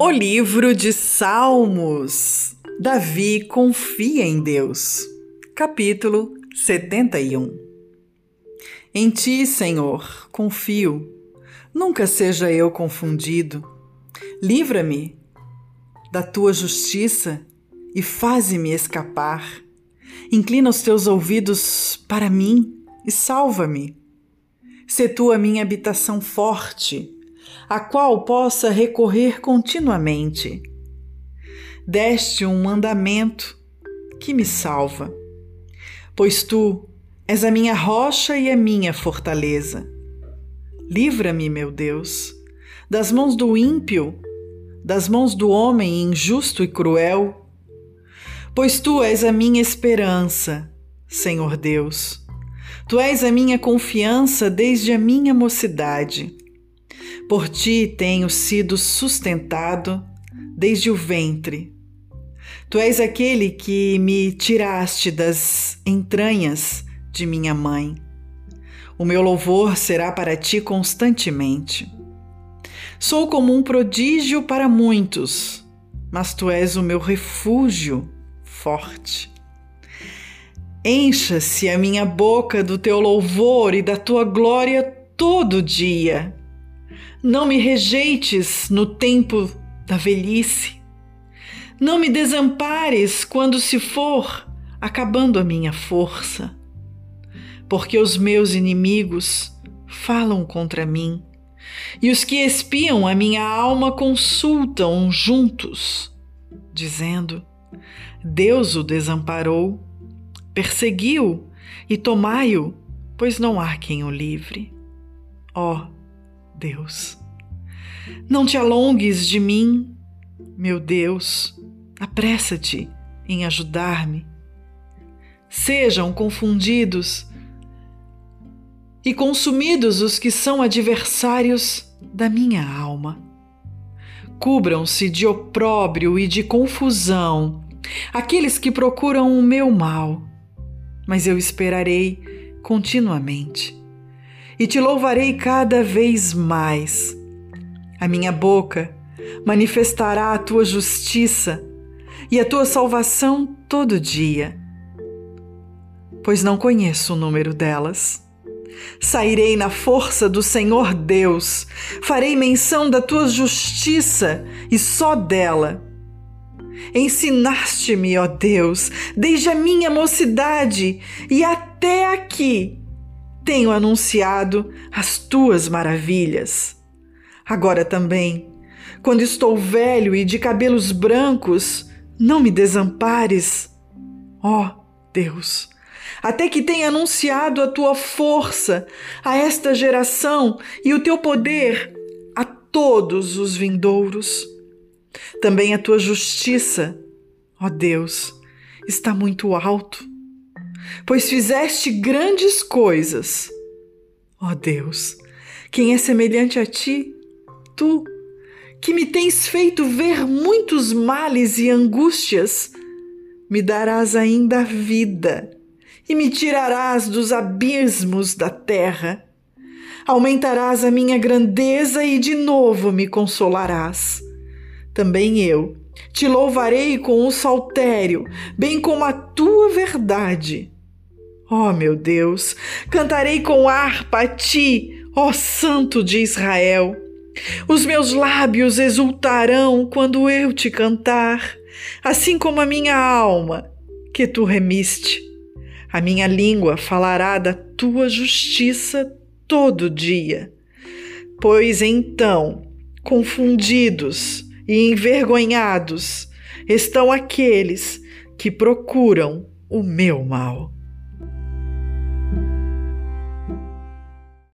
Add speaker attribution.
Speaker 1: O livro de Salmos. Davi confia em Deus. Capítulo 71. Em ti, Senhor, confio. Nunca seja eu confundido. Livra-me da tua justiça e faze-me escapar. Inclina os teus ouvidos para mim e salva-me. Se tu a minha habitação forte, a qual possa recorrer continuamente. Deste um mandamento que me salva, pois tu és a minha rocha e a minha fortaleza. Livra-me, meu Deus, das mãos do ímpio, das mãos do homem injusto e cruel, pois tu és a minha esperança, Senhor Deus. Tu és a minha confiança desde a minha mocidade. Por ti tenho sido sustentado desde o ventre. Tu és aquele que me tiraste das entranhas de minha mãe. O meu louvor será para ti constantemente. Sou como um prodígio para muitos, mas tu és o meu refúgio forte. Encha-se a minha boca do teu louvor e da tua glória todo dia. Não me rejeites no tempo da velhice. Não me desampares quando se for acabando a minha força. Porque os meus inimigos falam contra mim, e os que espiam a minha alma consultam juntos, dizendo: Deus o desamparou, perseguiu e tomai-o, pois não há quem o livre. Ó, oh, Deus. Não te alongues de mim, meu Deus, apressa-te em ajudar-me. Sejam confundidos e consumidos os que são adversários da minha alma. Cubram-se de opróbrio e de confusão aqueles que procuram o meu mal, mas eu esperarei continuamente e te louvarei cada vez mais. A minha boca manifestará a tua justiça e a tua salvação todo dia, pois não conheço o número delas. Sairei na força do Senhor Deus, farei menção da tua justiça e só dela. Ensinaste-me, ó Deus, desde a minha mocidade e até aqui tenho anunciado as tuas maravilhas. Agora também, quando estou velho e de cabelos brancos, não me desampares. Ó oh, Deus, até que tenha anunciado a tua força a esta geração e o teu poder a todos os vindouros. Também a tua justiça, ó Deus, está muito alto pois fizeste grandes coisas. Ó Deus, quem é semelhante a ti? Tu, que me tens feito ver muitos males e angústias, me darás ainda vida e me tirarás dos abismos da terra. Aumentarás a minha grandeza e de novo me consolarás. Também eu te louvarei com o saltério, bem como a tua verdade. Oh, meu Deus, cantarei com harpa a ti, ó Santo de Israel. Os meus lábios exultarão quando eu te cantar, assim como a minha alma, que tu remiste. A minha língua falará da tua justiça todo dia. Pois então, confundidos e envergonhados estão aqueles que procuram o meu mal.